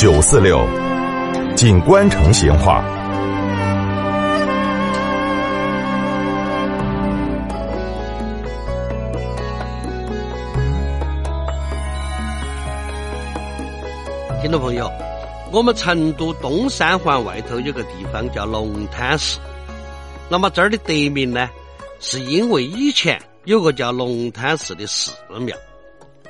九四六，锦官城闲话。听众朋友，我们成都东三环外头有个地方叫龙滩寺，那么这儿的得名呢，是因为以前有个叫龙滩寺的寺庙。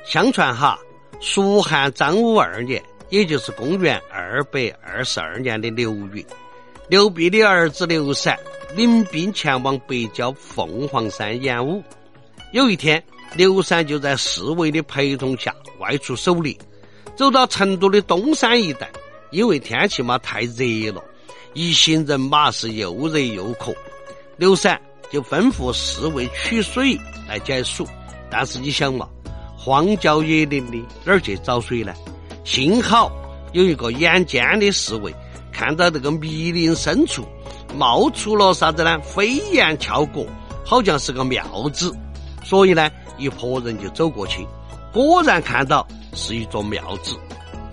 相传哈，蜀汉张武二年，也就是公元二百二十二年的六月，刘备的儿子刘禅领兵前往北郊凤凰山演武。有一天，刘禅就在侍卫的陪同下外出狩猎，走到成都的东山一带，因为天气嘛太热了，一行人马是又热又渴，刘禅就吩咐侍卫取水来解暑。但是你想嘛？荒郊野岭的哪儿去找水呢？幸好有一个眼尖的侍卫看到这个密林深处冒出了啥子呢？飞檐翘角，好像是个庙子，所以呢，一伙人就走过去，果然看到是一座庙子。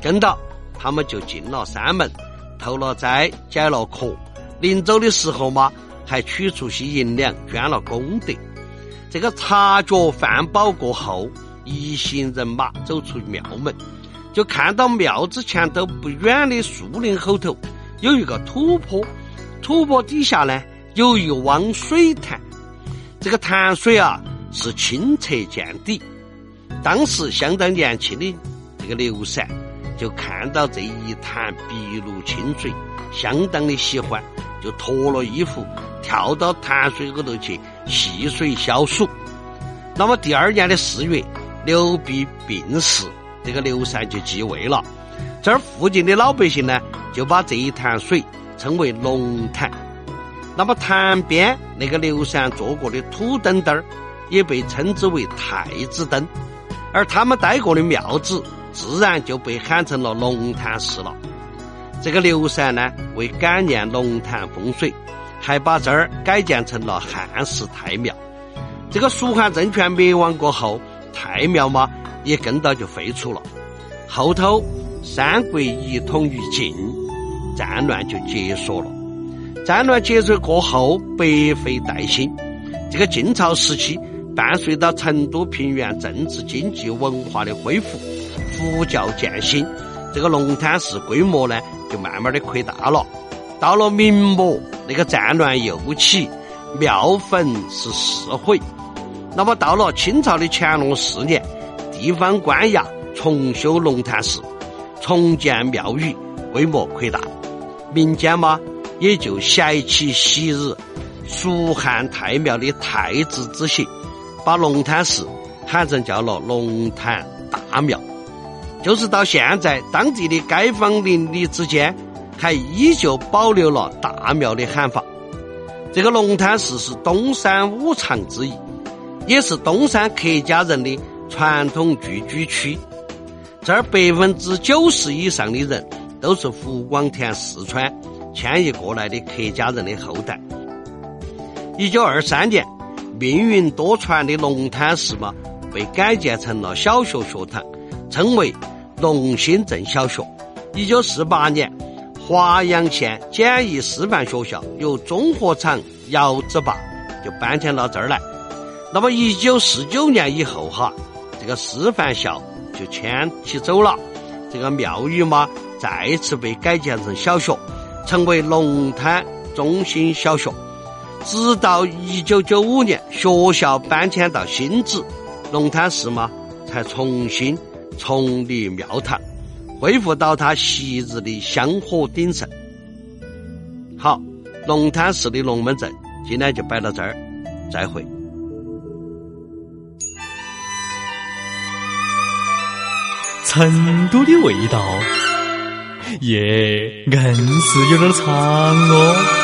跟到他们就进了山门，投了斋，解了渴。临走的时候嘛，还取出些银两捐了功德。这个茶脚饭饱过后。一行人马走出庙门，就看到庙子前头不远的树林后头有一个土坡，土坡底下呢有一汪水潭，这个潭水啊是清澈见底。当时相当年轻的这个刘禅就看到这一潭碧绿清水，相当的喜欢，就脱了衣服跳到潭水后头去戏水消暑。那么第二年的四月。刘弼病逝，这个刘禅就继位了。这儿附近的老百姓呢，就把这一潭水称为龙潭。那么潭边那个刘禅做过的土墩墩儿，也被称之为太子墩。而他们待过的庙子，自然就被喊成了龙潭寺了。这个刘禅呢，为感念龙潭风水，还把这儿改建成了汉室太庙。这个蜀汉政权灭亡过后。太庙嘛，也跟到就废除了。后头三国一统于晋，战乱就结束了。战乱结束过后，百废待兴。这个晋朝时期，伴随到成都平原政治、经济、文化的恢复，佛教渐兴，这个龙潭寺规模呢，就慢慢的扩大了。到了明末，那个战乱又起，庙坟是四毁。那么到了清朝的乾隆四年，地方官衙重修龙潭寺，重建庙宇，规模扩大，民间嘛也就携起昔日蜀汉太庙的太子之形，把龙潭寺喊成叫了龙潭大庙。就是到现在，当地的街坊邻里之间还依旧保留了大庙的喊法。这个龙潭寺是东山五常之一。也是东山客家人的传统聚居区，这儿百分之九十以上的人都是湖广填四川迁移过来的客家人的后代。一九二三年，命运多舛的龙潭寺嘛，被改建成了小学学堂，称为龙兴镇小学。一九四八年，华阳县简易师范学校由综合厂姚子坝就搬迁到这儿来。那么，一九四九年以后，哈，这个师范校就迁起走了，这个庙宇嘛，再次被改建成小学，成为龙滩中心小学。直到一九九五年，学校搬迁到新址，龙滩寺嘛，才重新重立庙堂，恢复到它昔日的香火鼎盛。好，龙滩市的龙门阵今天就摆到这儿，再会。成都的味道，耶，硬是有点儿长哦。